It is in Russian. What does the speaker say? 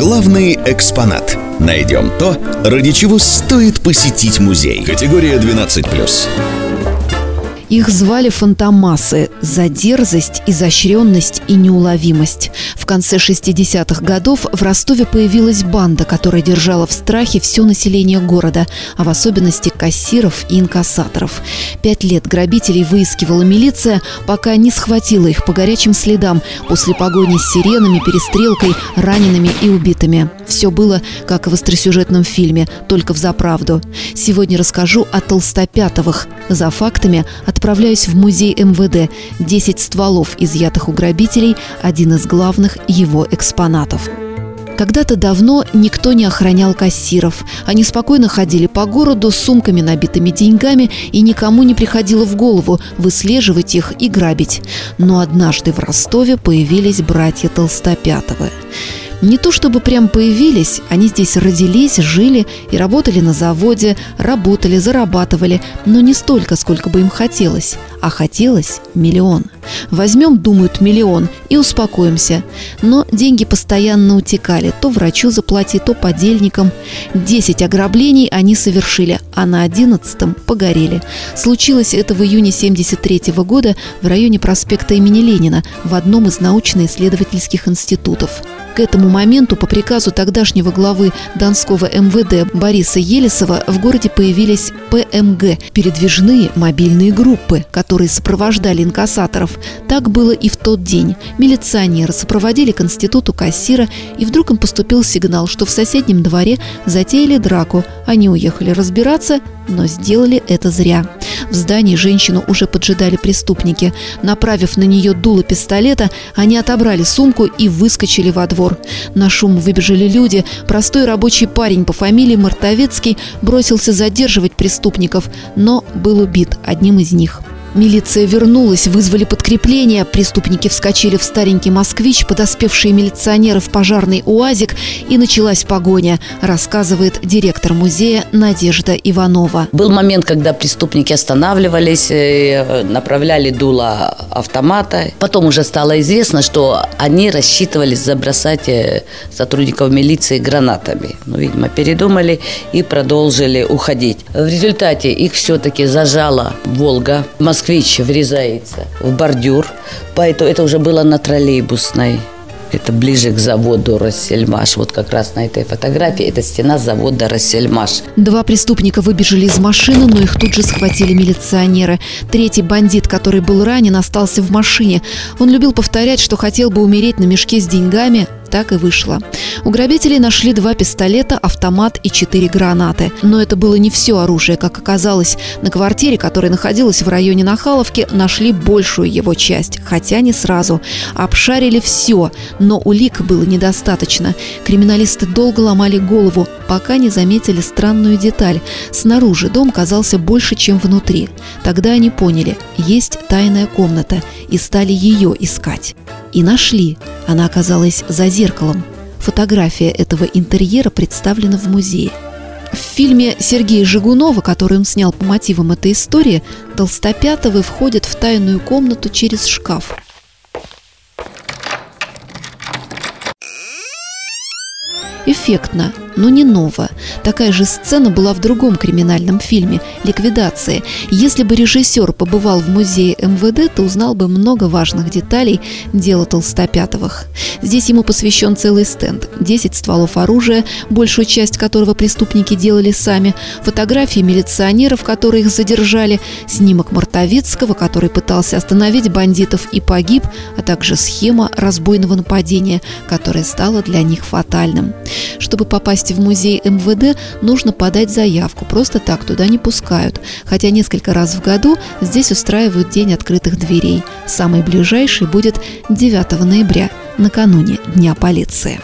Главный экспонат. Найдем то, ради чего стоит посетить музей. Категория 12+. Их звали фантомасы за дерзость, изощренность и неуловимость. В конце 60-х годов в Ростове появилась банда, которая держала в страхе все население города, а в особенности кассиров и инкассаторов. Пять лет грабителей выискивала милиция, пока не схватила их по горячим следам после погони с сиренами, перестрелкой, ранеными и убитыми. Все было, как в остросюжетном фильме, только в заправду. Сегодня расскажу о Толстопятовых. За фактами отправляюсь в музей МВД. 10 стволов, изъятых у грабителей, один из главных его экспонатов. Когда-то давно никто не охранял кассиров. Они спокойно ходили по городу с сумками, набитыми деньгами, и никому не приходило в голову выслеживать их и грабить. Но однажды в Ростове появились братья Толстопятовы. Не то чтобы прям появились, они здесь родились, жили и работали на заводе, работали, зарабатывали, но не столько, сколько бы им хотелось, а хотелось миллион. Возьмем, думают, миллион и успокоимся. Но деньги постоянно утекали, то врачу заплати, то подельникам. Десять ограблений они совершили, а на одиннадцатом погорели. Случилось это в июне 73 года в районе проспекта имени Ленина в одном из научно-исследовательских институтов. К этому моменту по приказу тогдашнего главы Донского МВД Бориса Елисова в городе появились ПМГ – передвижные мобильные группы, которые сопровождали инкассаторов. Так было и в тот день. Милиционеры сопроводили к институту кассира, и вдруг им поступил сигнал, что в соседнем дворе затеяли драку. Они уехали разбираться, но сделали это зря. В здании женщину уже поджидали преступники. Направив на нее дуло пистолета, они отобрали сумку и выскочили во двор. На шум выбежали люди. Простой рабочий парень по фамилии Мартовецкий бросился задерживать преступников, но был убит одним из них. Милиция вернулась, вызвали подкрепление. Преступники вскочили в старенький москвич, подоспевшие милиционеры в пожарный УАЗик, и началась погоня, рассказывает директор музея Надежда Иванова. Был момент, когда преступники останавливались, э, направляли дуло автомата. Потом уже стало известно, что они рассчитывали забросать э, сотрудников милиции гранатами. Ну, видимо, передумали и продолжили уходить. В результате их все-таки зажала «Волга». Москва москвич врезается в бордюр, поэтому это уже было на троллейбусной. Это ближе к заводу «Рассельмаш». Вот как раз на этой фотографии это стена завода «Рассельмаш». Два преступника выбежали из машины, но их тут же схватили милиционеры. Третий бандит, который был ранен, остался в машине. Он любил повторять, что хотел бы умереть на мешке с деньгами, так и вышло. У грабителей нашли два пистолета, автомат и четыре гранаты. Но это было не все оружие, как оказалось. На квартире, которая находилась в районе Нахаловки, нашли большую его часть, хотя не сразу. Обшарили все, но улик было недостаточно. Криминалисты долго ломали голову, пока не заметили странную деталь. Снаружи дом казался больше, чем внутри. Тогда они поняли, есть тайная комната, и стали ее искать. И нашли. Она оказалась за зеркалом. Фотография этого интерьера представлена в музее. В фильме Сергея Жигунова, который он снял по мотивам этой истории, Толстопятовы входят в тайную комнату через шкаф. Эффектно, но не ново. Такая же сцена была в другом криминальном фильме «Ликвидация». Если бы режиссер побывал в музее МВД, то узнал бы много важных деталей дела Толстопятовых. Здесь ему посвящен целый стенд. 10 стволов оружия, большую часть которого преступники делали сами, фотографии милиционеров, которые их задержали, снимок Мартовицкого, который пытался остановить бандитов и погиб, а также схема разбойного нападения, которая стала для них фатальным. Чтобы попасть в музей МВД, нужно подать заявку. Просто так туда не пускают. Хотя несколько раз в году здесь устраивают День открытых дверей. Самый ближайший будет 9 ноября, накануне Дня полиции.